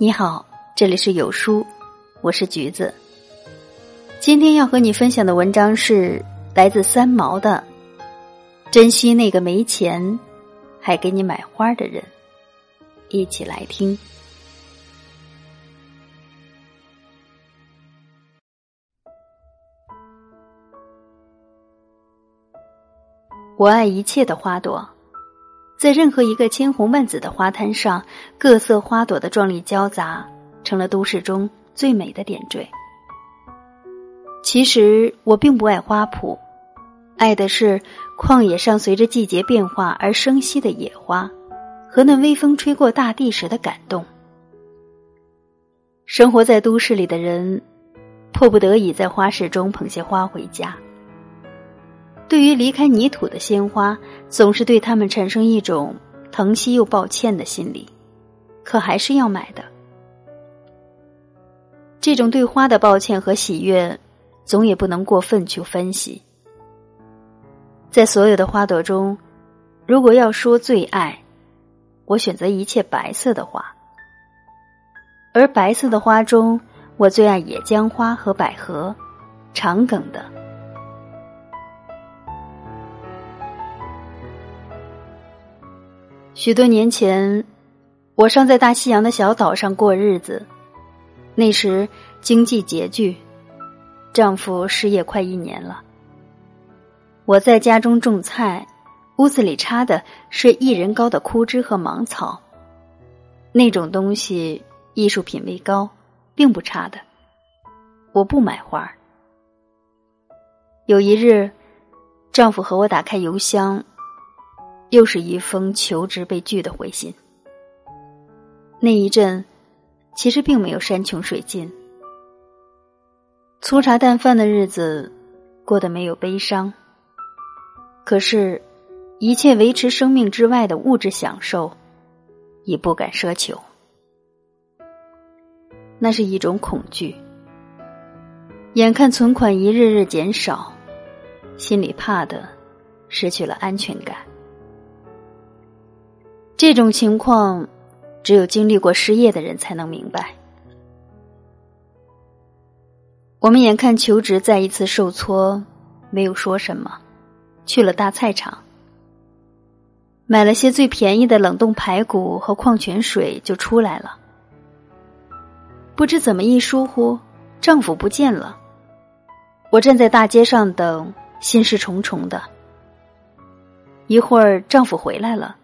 你好，这里是有书，我是橘子。今天要和你分享的文章是来自三毛的《珍惜那个没钱还给你买花的人》，一起来听。我爱一切的花朵。在任何一个千红万紫的花滩上，各色花朵的壮丽交杂，成了都市中最美的点缀。其实我并不爱花圃，爱的是旷野上随着季节变化而生息的野花，和那微风吹过大地时的感动。生活在都市里的人，迫不得已在花市中捧些花回家。对于离开泥土的鲜花，总是对他们产生一种疼惜又抱歉的心理，可还是要买的。这种对花的抱歉和喜悦，总也不能过分去分析。在所有的花朵中，如果要说最爱，我选择一切白色的花。而白色的花中，我最爱野姜花和百合，长梗的。许多年前，我尚在大西洋的小岛上过日子。那时经济拮据，丈夫失业快一年了。我在家中种菜，屋子里插的是一人高的枯枝和芒草。那种东西艺术品位高，并不差的。我不买花。有一日，丈夫和我打开邮箱。又是一封求职被拒的回信。那一阵，其实并没有山穷水尽，粗茶淡饭的日子过得没有悲伤。可是，一切维持生命之外的物质享受，也不敢奢求。那是一种恐惧。眼看存款一日日减少，心里怕的失去了安全感。这种情况，只有经历过失业的人才能明白。我们眼看求职再一次受挫，没有说什么，去了大菜场，买了些最便宜的冷冻排骨和矿泉水，就出来了。不知怎么一疏忽，丈夫不见了。我站在大街上等，心事重重的。一会儿，丈夫回来了。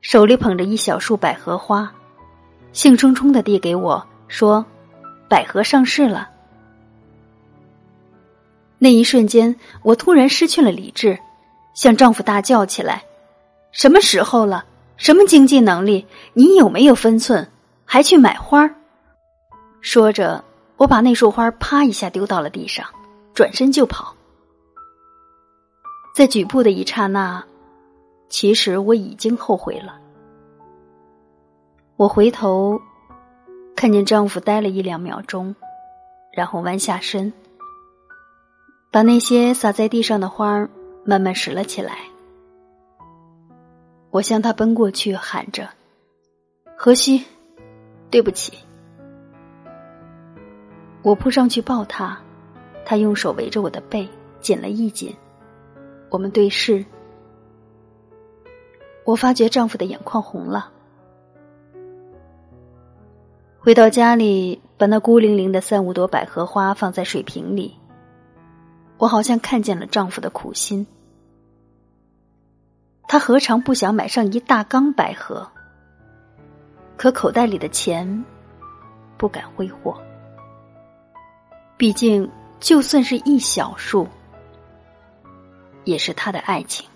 手里捧着一小束百合花，兴冲冲的递给我说：“百合上市了。”那一瞬间，我突然失去了理智，向丈夫大叫起来：“什么时候了？什么经济能力？你有没有分寸？还去买花？”说着，我把那束花啪一下丢到了地上，转身就跑。在举步的一刹那。其实我已经后悔了。我回头，看见丈夫呆了一两秒钟，然后弯下身，把那些洒在地上的花慢慢拾了起来。我向他奔过去，喊着：“荷西，对不起。”我扑上去抱他，他用手围着我的背紧了一紧，我们对视。我发觉丈夫的眼眶红了。回到家里，把那孤零零的三五朵百合花放在水瓶里，我好像看见了丈夫的苦心。他何尝不想买上一大缸百合？可口袋里的钱不敢挥霍。毕竟，就算是一小束，也是他的爱情。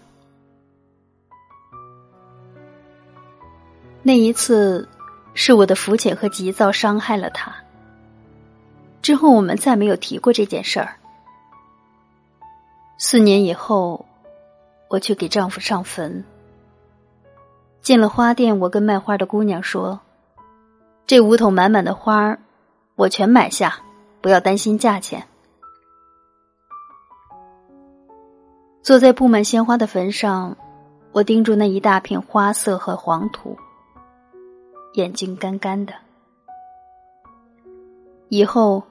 那一次，是我的肤浅和急躁伤害了他。之后我们再没有提过这件事儿。四年以后，我去给丈夫上坟。进了花店，我跟卖花的姑娘说：“这五桶满满的花我全买下，不要担心价钱。”坐在布满鲜花的坟上，我盯住那一大片花色和黄土。眼睛干干的，以后，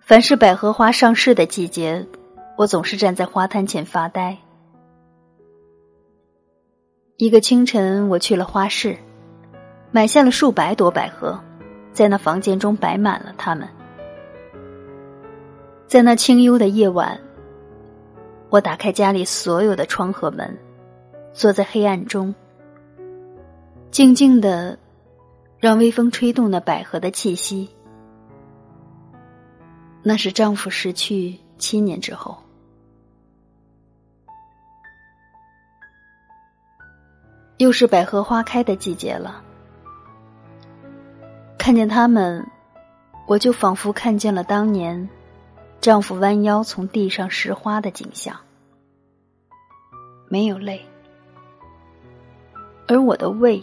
凡是百合花上市的季节，我总是站在花摊前发呆。一个清晨，我去了花市，买下了数百朵百合，在那房间中摆满了它们。在那清幽的夜晚，我打开家里所有的窗和门，坐在黑暗中，静静的，让微风吹动那百合的气息。那是丈夫逝去七年之后，又是百合花开的季节了。看见它们，我就仿佛看见了当年丈夫弯腰从地上拾花的景象，没有泪，而我的胃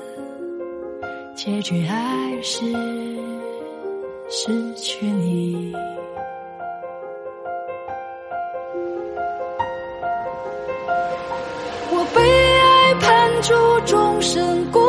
结局还是失去你。我被爱判处终身孤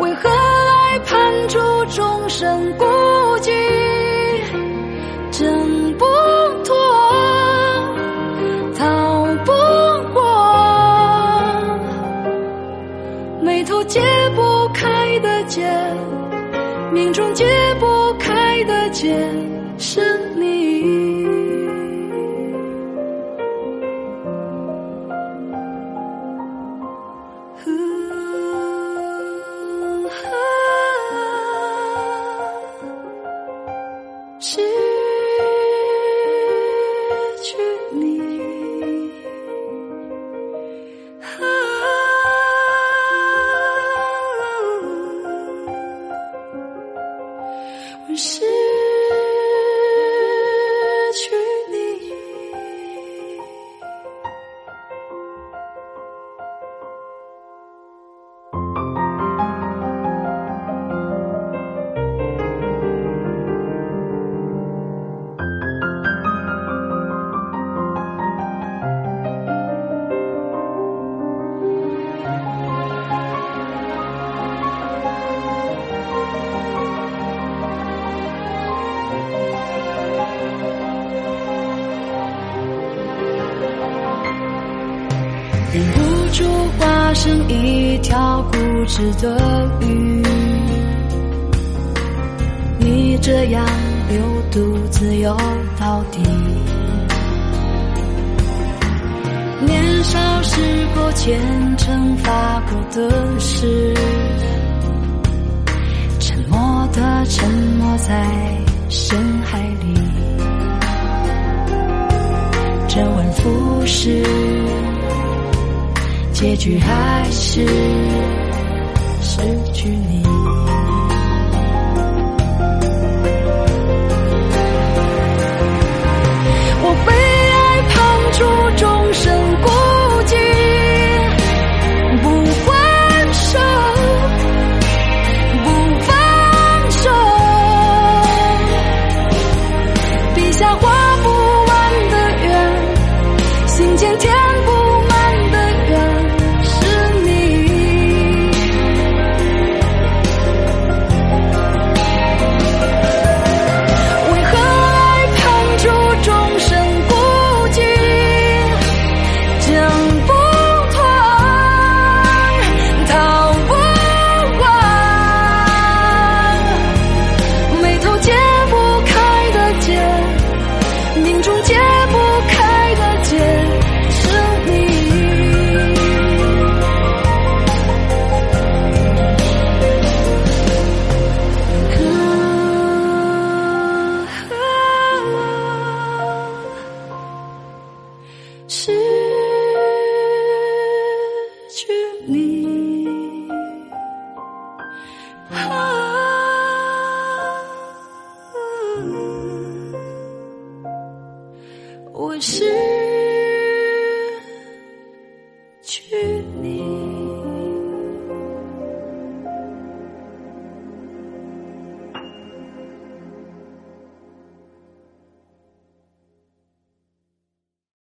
为何来判处众生孤寂？挣不脱，逃不过，眉头解不开的结，命中解不开的劫，忍不住化身一条固执的鱼，你这样流独自游到底。年少时候虔诚发过的誓，沉默的沉没在深海结局还是失去你。